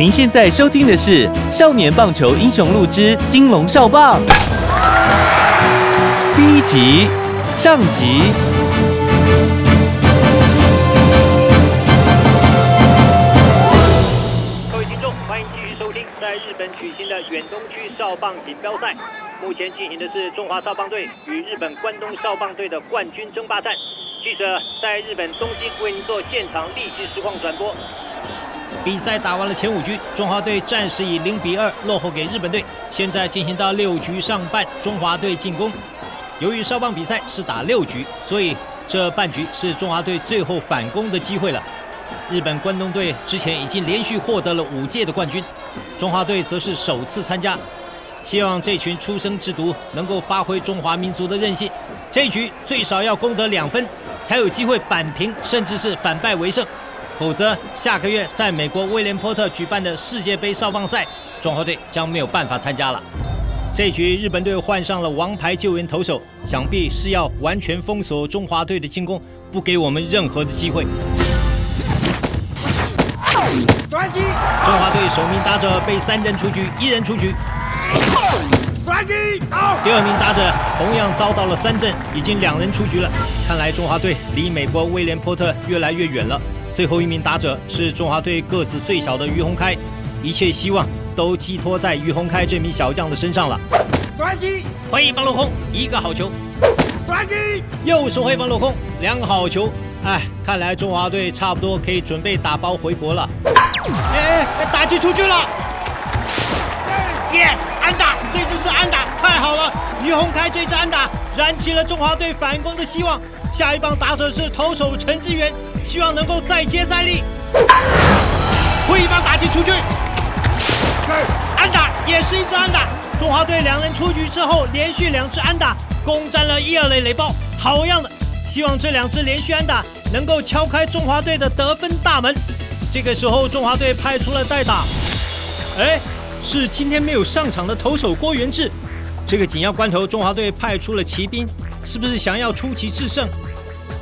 您现在收听的是《少年棒球英雄录之金龙少棒》第一集上集。各位听众，欢迎继续收听在日本举行的远东区少棒锦标赛。目前进行的是中华少棒队与日本关东少棒队的冠军争霸战。记者在日本东京为您做现场立即实况转播。比赛打完了前五局，中华队暂时以零比二落后给日本队。现在进行到六局上半，中华队进攻。由于少棒比赛是打六局，所以这半局是中华队最后反攻的机会了。日本关东队之前已经连续获得了五届的冠军，中华队则是首次参加。希望这群出生之犊能够发挥中华民族的韧性，这一局最少要攻得两分，才有机会扳平，甚至是反败为胜。否则，下个月在美国威廉波特举办的世界杯少棒赛，中华队将没有办法参加了。这局日本队换上了王牌救援投手，想必是要完全封锁中华队的进攻，不给我们任何的机会。中华队首名打者被三人出局，一人出局。第二名打者同样遭到了三振，已经两人出局了。看来中华队离美国威廉波特越来越远了。最后一名打者是中华队个子最小的于洪开，一切希望都寄托在于洪开这名小将的身上了。挥一棒落空，一个好球。又是挥棒落空，两个好球。哎，看来中华队差不多可以准备打包回国了。哎哎，打击出去了。Yes，安打，这支是安打，太好了！于洪开这支安打燃起了中华队反攻的希望。下一棒打者是投手陈志源，希望能够再接再厉。挥一棒打击出去，安打也是一支安打。中华队两人出局之后，连续两支安打攻占了一二垒垒包，好样的！希望这两支连续安打能够敲开中华队的得分大门。这个时候，中华队派出了代打，哎，是今天没有上场的投手郭元志。这个紧要关头，中华队派出了骑兵，是不是想要出奇制胜？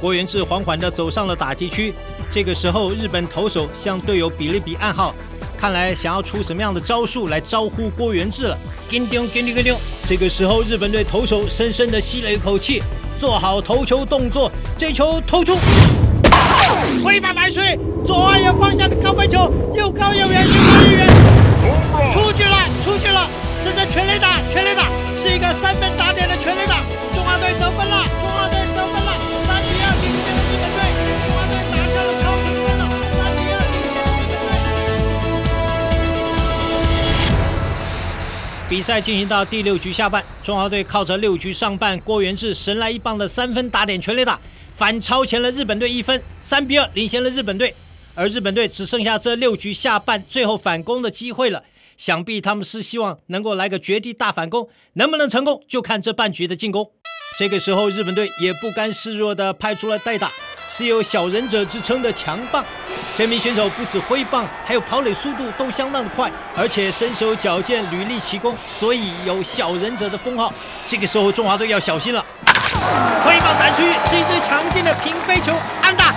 郭元志缓缓地走上了打击区。这个时候，日本投手向队友比了比暗号，看来想要出什么样的招数来招呼郭元志了。叮叮叮叮叮！这个时候，日本队投手深深地吸了一口气，做好投球动作，这球投出，挥棒来吹，左外野方向的高飞球，又高又远，又高又远，出去了，出去了！这是全垒打，全垒打，是一个三分打点的全垒打，中华队得分了，中华队得分了，三比二领先了日本队，中华队打下了超级分了，三比二领先了日本队。比赛进行到第六局下半，中华队靠着六局上半郭元志神来一棒的三分打点全垒打，反超前了日本队一分，三比二领先了日本队。而日本队只剩下这六局下半最后反攻的机会了，想必他们是希望能够来个绝地大反攻，能不能成功就看这半局的进攻。这个时候，日本队也不甘示弱地派出了代打，是有小忍者之称的强棒。这名选手不止挥棒，还有跑垒速度都相当的快，而且身手矫健，屡立奇功，所以有小忍者的封号。这个时候，中华队要小心了。挥棒打出去是一支强劲的平飞球，安打。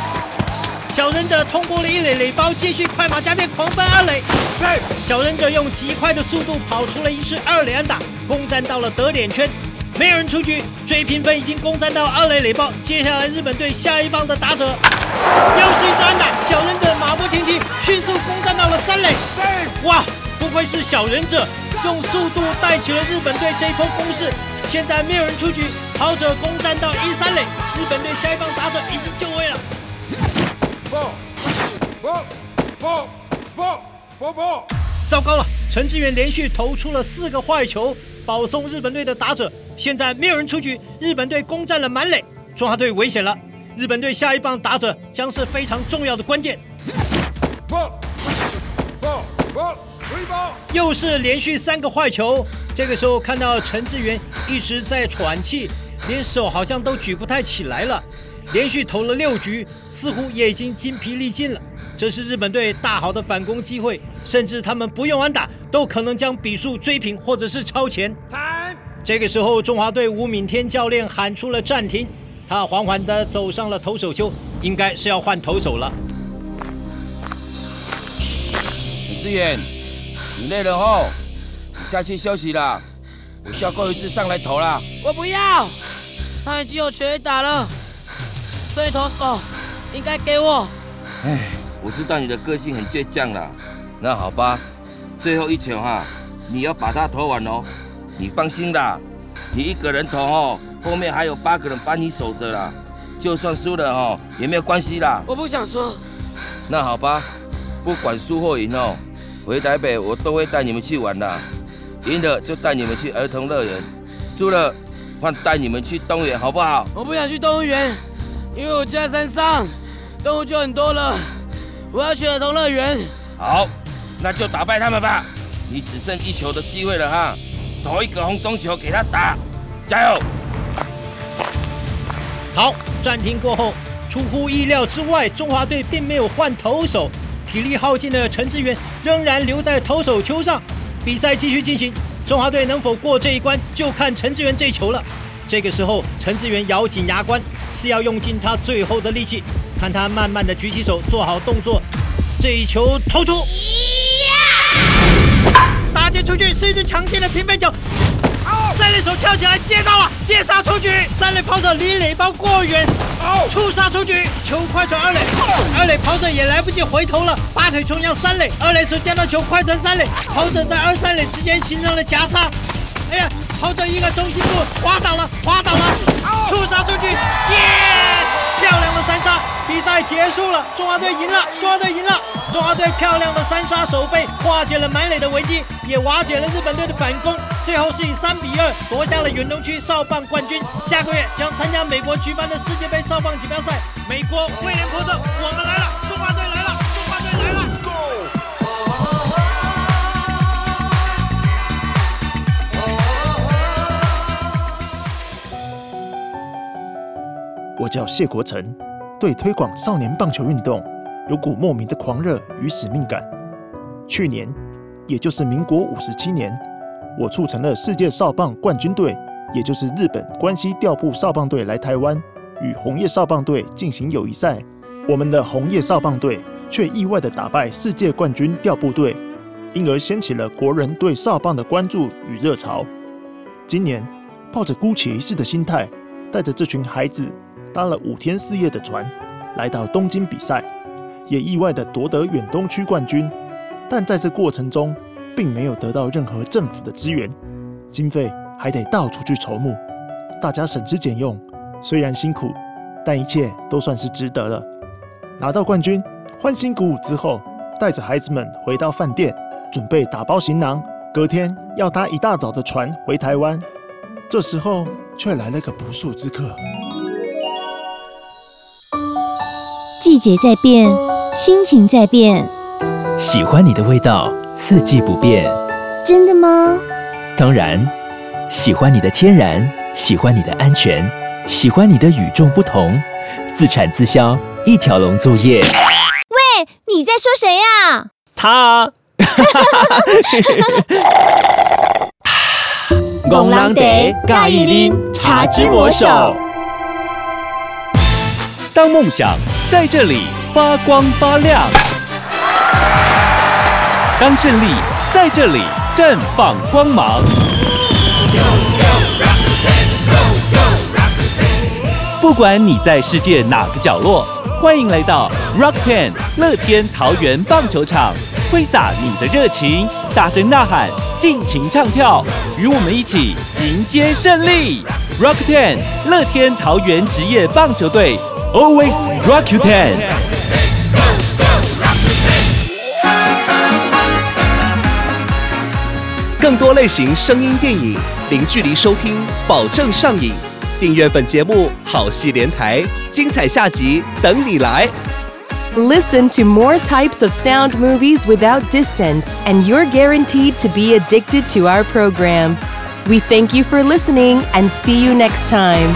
小忍者通过了一垒垒包，继续快马加鞭狂奔二垒。小忍者用极快的速度跑出了一支二垒安打，攻占到了得点圈。没有人出局，追平分已经攻占到二垒垒包。接下来日本队下一棒的打者又是一支安打，小忍者马不停蹄，迅速攻占到了三垒。哇，不愧是小忍者，用速度带起了日本队这一波攻势。现在没有人出局，跑者攻占到一三垒，日本队下一棒打者已经就位了。糟糕了，陈志远连续投出了四个坏球，保送日本队的打者。现在没有人出局，日本队攻占了满垒。中华队危险了，日本队下一棒打者将是非常重要的关键。又是连续三个坏球，这个时候看到陈志远一直在喘气，连手好像都举不太起来了。连续投了六局，似乎也已经筋疲力尽了。这是日本队大好的反攻机会，甚至他们不用安打，都可能将比数追平或者是超前。这个时候，中华队吴敏天教练喊出了暂停，他缓缓地走上了投手丘，应该是要换投手了。李志远，你累了后，你下去休息啦。我叫郭一志上来投啦。我不要，他已经有全打了，所以投手应该给我。唉，我知道你的个性很倔强啦。那好吧，最后一球哈，你要把它投完哦。你放心啦，你一个人投哦，后面还有八个人帮你守着啦。就算输了哦，也没有关系啦。我不想输。那好吧，不管输或赢哦，回台北我都会带你们去玩的。赢了就带你们去儿童乐园，输了换带你们去动物园，好不好？我不想去动物园，因为我家山上动物就很多了。我要去儿童乐园。好，那就打败他们吧。你只剩一球的机会了哈。投一个红中球给他打，加油！好，暂停过后，出乎意料之外，中华队并没有换投手，体力耗尽的陈志远仍然留在投手丘上。比赛继续进行，中华队能否过这一关，就看陈志远这球了。这个时候，陈志远咬紧牙关，是要用尽他最后的力气。看他慢慢的举起手，做好动作，这一球投出。打接出去是一只强劲的平飞球，三垒手跳起来接到了，接杀出局，三垒跑者离垒包过远，触杀出局，球快传二垒，二垒跑者也来不及回头了，拔腿冲向三垒，二垒手接到球快传三垒，跑者在二三垒之间形成了夹杀，哎呀，跑者一个中心步滑倒了，滑倒了，触杀出去，耶！漂亮的三杀，比赛结束了，中华队赢了，中华队赢了，中华队漂亮的三杀守备化解了满垒的危机，也瓦解了日本队的反攻，最后是以三比二夺下了远东区少棒冠军。下个月将参加美国举办的世界杯少棒锦标赛，美国威廉波特，我们来了，我叫谢国成，对推广少年棒球运动有股莫名的狂热与使命感。去年，也就是民国五十七年，我促成了世界少棒冠军队，也就是日本关西调布少棒队来台湾，与红叶少棒队进行友谊赛。我们的红叶少棒队却意外的打败世界冠军调布队，因而掀起了国人对少棒的关注与热潮。今年，抱着姑且一试的心态，带着这群孩子。搭了五天四夜的船，来到东京比赛，也意外的夺得远东区冠军。但在这过程中，并没有得到任何政府的支援，经费还得到处去筹募。大家省吃俭用，虽然辛苦，但一切都算是值得了。拿到冠军，欢欣鼓舞之后，带着孩子们回到饭店，准备打包行囊，隔天要搭一大早的船回台湾。这时候，却来了个不速之客。季节在变，心情在变。喜欢你的味道，四季不变。真的吗？当然。喜欢你的天然，喜欢你的安全，喜欢你的与众不同。自产自销，一条龙作业。喂，你在说谁呀？他。公狼得盖一拎茶之魔手。当梦想在这里发光发亮，当胜利在这里绽放光芒。不管你在世界哪个角落，欢迎来到 Rock Ten 乐天桃园棒球场，挥洒你的热情，大声呐喊，尽情唱跳，与我们一起迎接胜利！Rock Ten 乐天桃园职业棒球队。Always rock you ten。更多类型声音电影，零距离收听，保证上瘾。 订阅本节目，好戏连台，精彩下集等你来。 Listen to more types of sound movies without distance, and you're guaranteed to be addicted to our program. We thank you for listening and see you next time.